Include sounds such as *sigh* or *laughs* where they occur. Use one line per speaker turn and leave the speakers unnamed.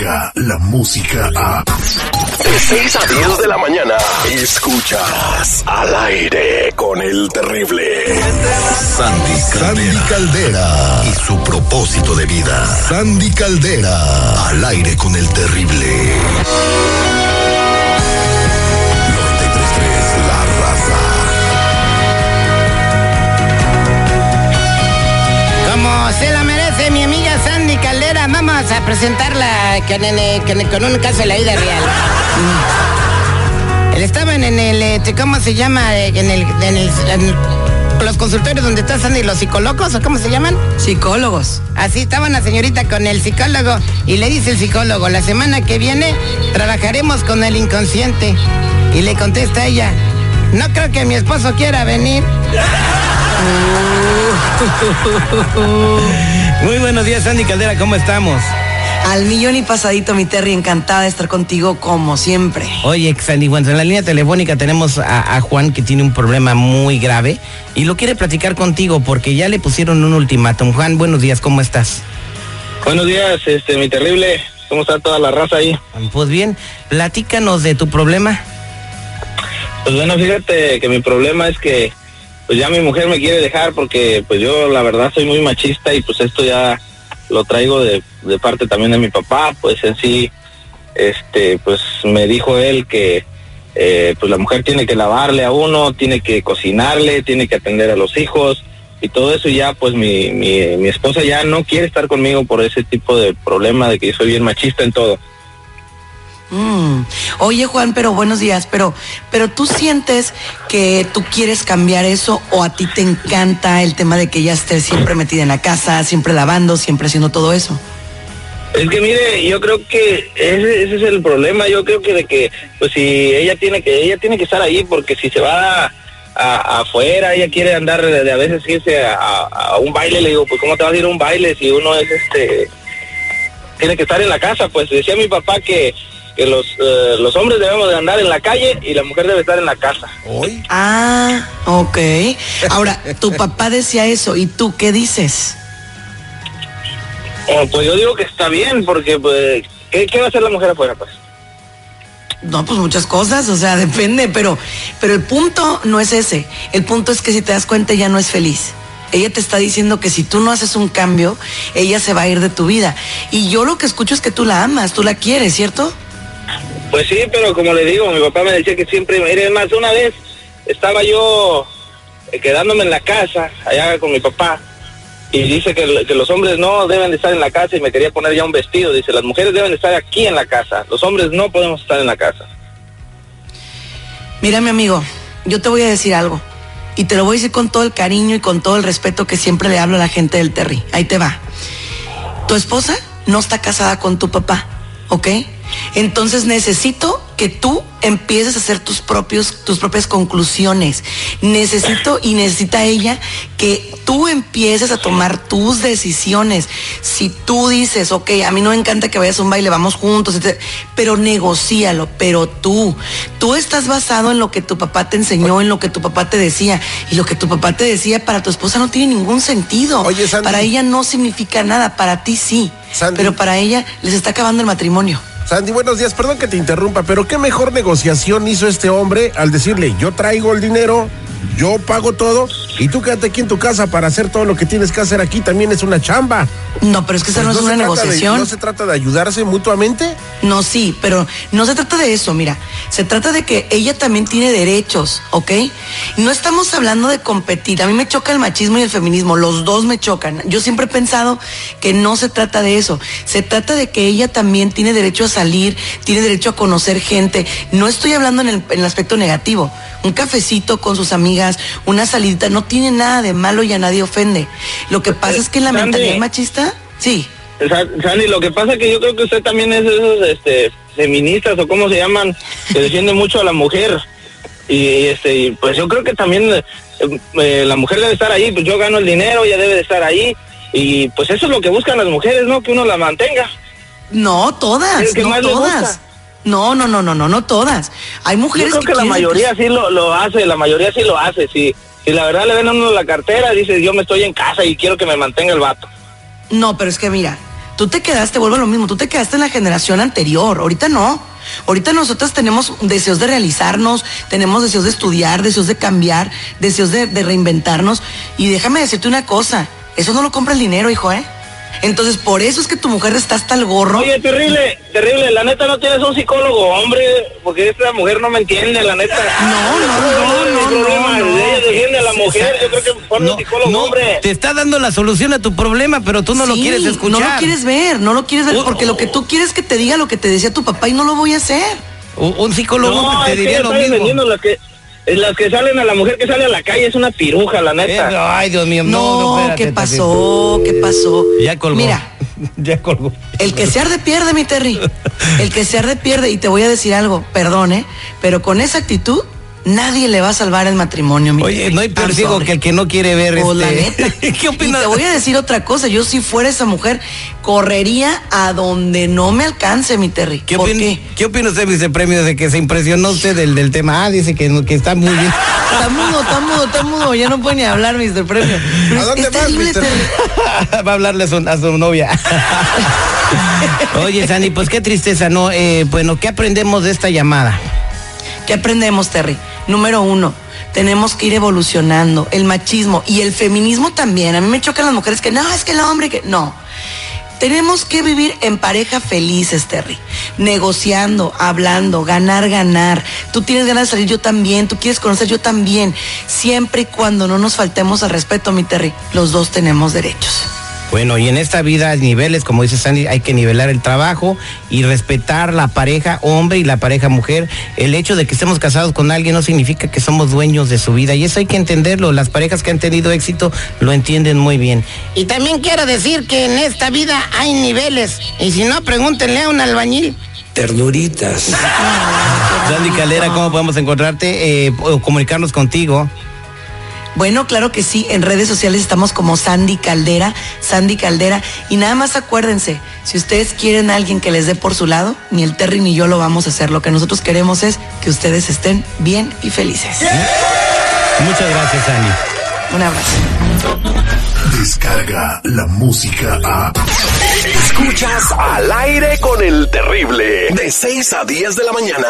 Descarga la música a. De 6 a 10 de la mañana. Escuchas al aire con el terrible. Sandy Caldera. Sandy Caldera. Y su propósito de vida. Sandy Caldera. Al aire con el terrible.
Vamos a presentarla con, en- con- con un caso de la vida real. Estaban en el, este, ¿cómo se llama? Eh, En el, en el- en los consultorios donde está Sandy, los psicólogos, ¿o cómo se llaman?
Psicólogos.
Así estaba la señorita con el psicólogo y le dice el psicólogo, la semana que viene trabajaremos con el inconsciente. Y le contesta ella, no creo que mi esposo quiera venir. *laughs* Muy buenos días, Sandy Caldera, ¿cómo estamos?
Al millón y pasadito, mi Terry, encantada de estar contigo como siempre.
Oye, Sandy, bueno, en la línea telefónica tenemos a, a Juan que tiene un problema muy grave y lo quiere platicar contigo porque ya le pusieron un ultimátum. Juan, buenos días, ¿cómo estás?
Buenos días, este, mi terrible. ¿Cómo está toda la raza ahí?
Pues bien, platícanos de tu problema.
Pues bueno, fíjate que mi problema es que pues ya mi mujer me quiere dejar porque pues yo la verdad soy muy machista y pues esto ya lo traigo de, de parte también de mi papá, pues en sí, este, pues me dijo él que eh, pues la mujer tiene que lavarle a uno, tiene que cocinarle, tiene que atender a los hijos y todo eso ya pues mi, mi, mi esposa ya no quiere estar conmigo por ese tipo de problema de que soy bien machista en todo.
Mm. Oye, Juan, pero buenos días, pero, pero tú sientes que tú quieres cambiar eso o a ti te encanta el tema de que ella esté siempre metida en la casa, siempre lavando, siempre haciendo todo eso.
Es que mire, yo creo que ese, ese es el problema. Yo creo que de que, pues si ella tiene que, ella tiene que estar ahí, porque si se va a- afuera, ella quiere andar de, a veces irse a- a un baile, le digo, pues cómo te vas a ir a un baile si uno es este, tiene que estar en la casa. Pues decía mi papá que, que los, eh, los hombres debemos de andar en la calle y la mujer debe estar en la casa.
Hoy.
Ah, ok. Ahora, tu papá decía eso, ¿y tú qué dices?
Oh, pues yo digo que está bien, porque pues, ¿qué, qué va a hacer la mujer afuera, pues?
No, pues muchas cosas, o sea, depende, pero, pero el punto no es ese. El punto es que si te das cuenta, ella no es feliz. Ella te está diciendo que si tú no haces un cambio, ella se va a ir de tu vida. Y yo lo que escucho es que tú la amas, tú la quieres, ¿cierto?
Pues sí, pero como le digo, mi papá me decía que siempre, mire, es más, una vez estaba yo eh, quedándome en la casa, allá con mi papá, y dice que, que los hombres no deben de estar en la casa y me quería poner ya un vestido, dice, las mujeres deben de estar aquí en la casa, los hombres no podemos estar en la casa.
Mira, mi amigo, yo te voy a decir algo. Y te lo voy a decir con todo el cariño y con todo el respeto que siempre le hablo a la gente del Terry. Ahí te va. Tu esposa no está casada con tu papá, ¿ok? Entonces necesito que tú empieces a hacer tus propios, tus propias conclusiones. Necesito y necesita ella que tú empieces a tomar tus decisiones. Si tú dices, ok, a mí no me encanta que vayas a un baile, vamos juntos, etc., pero negocíalo, pero tú, tú estás basado en lo que tu papá te enseñó, en lo que tu papá te decía, y lo que tu papá te decía para tu esposa no tiene ningún sentido.
Oye, Sandy.
Para ella no significa nada, para ti sí,
Sandy.
pero para ella les está acabando el matrimonio.
Sandy, buenos días. Perdón que te interrumpa, pero qué mejor negociación hizo este hombre al decirle, yo traigo el dinero, yo pago todo y tú quédate aquí en tu casa para hacer todo lo que tienes que hacer aquí. También es una chamba.
No, pero es que esa
Pues
no es una
de-
negociación.
no se trata de ayudarse mutuamente.
No, sí, pero no se trata de eso, mira. Se trata de que ella también tiene derechos, ¿ok? No estamos hablando de competir. A mí me choca el machismo y el feminismo, los dos me chocan. Yo siempre he pensado que no se trata de eso. Se trata de que ella también tiene derecho a salir, tiene derecho a conocer gente. No estoy hablando en el, en el aspecto negativo. Un cafecito con sus amigas, una salidita, no tiene nada de malo y a nadie ofende. Lo que pasa es que la
Sandy.
mentalidad machista, sí.
Sa- Sandy, lo que pasa es que yo creo que usted también es de esos este, feministas o cómo se llaman, que *laughs* defiende mucho a la mujer. Y este, y, pues yo creo que también eh, eh, la mujer debe estar ahí, pues yo gano el dinero, ella debe de estar ahí. Y pues eso es lo que buscan las mujeres, ¿no? Que uno la mantenga.
No, todas, no todas. No, no, no, no, no, no todas. Hay
Yo
mujeres
creo que, la
quieren,
mayoría sí lo, lo hace, la mayoría sí lo hace. Si, si la verdad le ven a uno la cartera, dice yo me estoy en casa y quiero que me mantenga el vato.
No, pero es que mira, Tú te quedaste, vuelvo a lo mismo, tú te quedaste en la generación anterior, ahorita no. Ahorita nosotras tenemos deseos de realizarnos, tenemos deseos de estudiar, deseos de cambiar, deseos de, de reinventarnos. Y déjame decirte una cosa, eso no lo compra el dinero, hijo, ¿eh? Entonces, por eso es que tu mujer está hasta el gorro.
Oye, terrible, terrible, la neta no tienes un psicólogo, hombre, porque esta mujer no me entiende, la neta.
No, no, no, no,
problema,
no, no.
ella defiende a la mujer, yo creo que pone un psicólogo,
no,
hombre.
te está dando la solución a tu problema, pero tú no lo
Sí,
quieres escuchar.
No lo quieres ver, no lo quieres ver,
Uh,
porque lo que tú quieres es que te diga lo que te decía tu papá y no lo voy a hacer.
Un, un psicólogo
No,
te diría lo mismo.
Las que, salen a la mujer que sale a la calle, es una piruja, la
Eh,
neta.
ay, Dios mío, no,
No,
no, espérate,
¿qué pasó? ¿Qué pasó?
Ya colgó.
Mira, *laughs*
ya colgó.
el que se arde pierde, mi Terry. El que se arde pierde. Y te voy a decir algo, perdone, pero con esa actitud nadie le va a salvar el matrimonio, mi
Oye, no hay peor ciego que el que no quiere ver
la
este.
neta. *laughs*
¿Qué opinas?
Y te voy a decir otra cosa. Yo si fuera esa mujer, correría a donde no me alcance, mi Terry.
¿Qué,
¿Por
opina,
qué?
¿Qué opina usted, vicepremio, de que se impresionó usted del, del tema? Ah, dice que, que está muy bien. *laughs*
Está mudo, está mudo, está mudo. Ya no puede ni hablar, Mr. Premio. Pero
¿A
es-
dónde
es
vas,
terrible,
Mr.
Terry. *laughs*
Va a hablarle a su, a su novia. Oye, Sandy, pues qué tristeza, ¿no? Eh, bueno, ¿qué aprendemos de esta llamada?
¿Qué aprendemos, Terry? Número uno, tenemos que ir evolucionando. El machismo y el feminismo también. A mí me chocan las mujeres que no, es que el hombre que. No. Tenemos que vivir en pareja felices, Terry. Negociando, hablando, ganar, ganar. Tú tienes ganas de salir, yo también. Tú quieres conocer, yo también. Siempre y cuando no nos faltemos al respeto, mi Terry. Los dos tenemos derechos.
Bueno, y en esta vida hay niveles, como dice Sandy, hay que nivelar el trabajo y respetar la pareja hombre y la pareja mujer. El hecho de que estemos casados con alguien no significa que somos dueños de su vida y eso hay que entenderlo. Las parejas que han tenido éxito lo entienden muy bien.
Y también quiero decir que en esta vida hay niveles. Y si no, pregúntenle a un albañil.
Ternuritas. *laughs*
Sandy Caldera, ¿cómo podemos encontrarte eh, o comunicarnos contigo?
Bueno, claro que sí, en redes sociales estamos como Sandy Caldera, Sandy Caldera, y nada más acuérdense, si ustedes quieren a alguien que les dé por su lado, ni el Terry ni yo lo vamos a hacer, lo que nosotros queremos es que ustedes estén bien y felices.
Muchas gracias, Sandy.
Un abrazo.
Descarga la música a. Escuchas al aire con el terrible. De 6 a 10 de la mañana.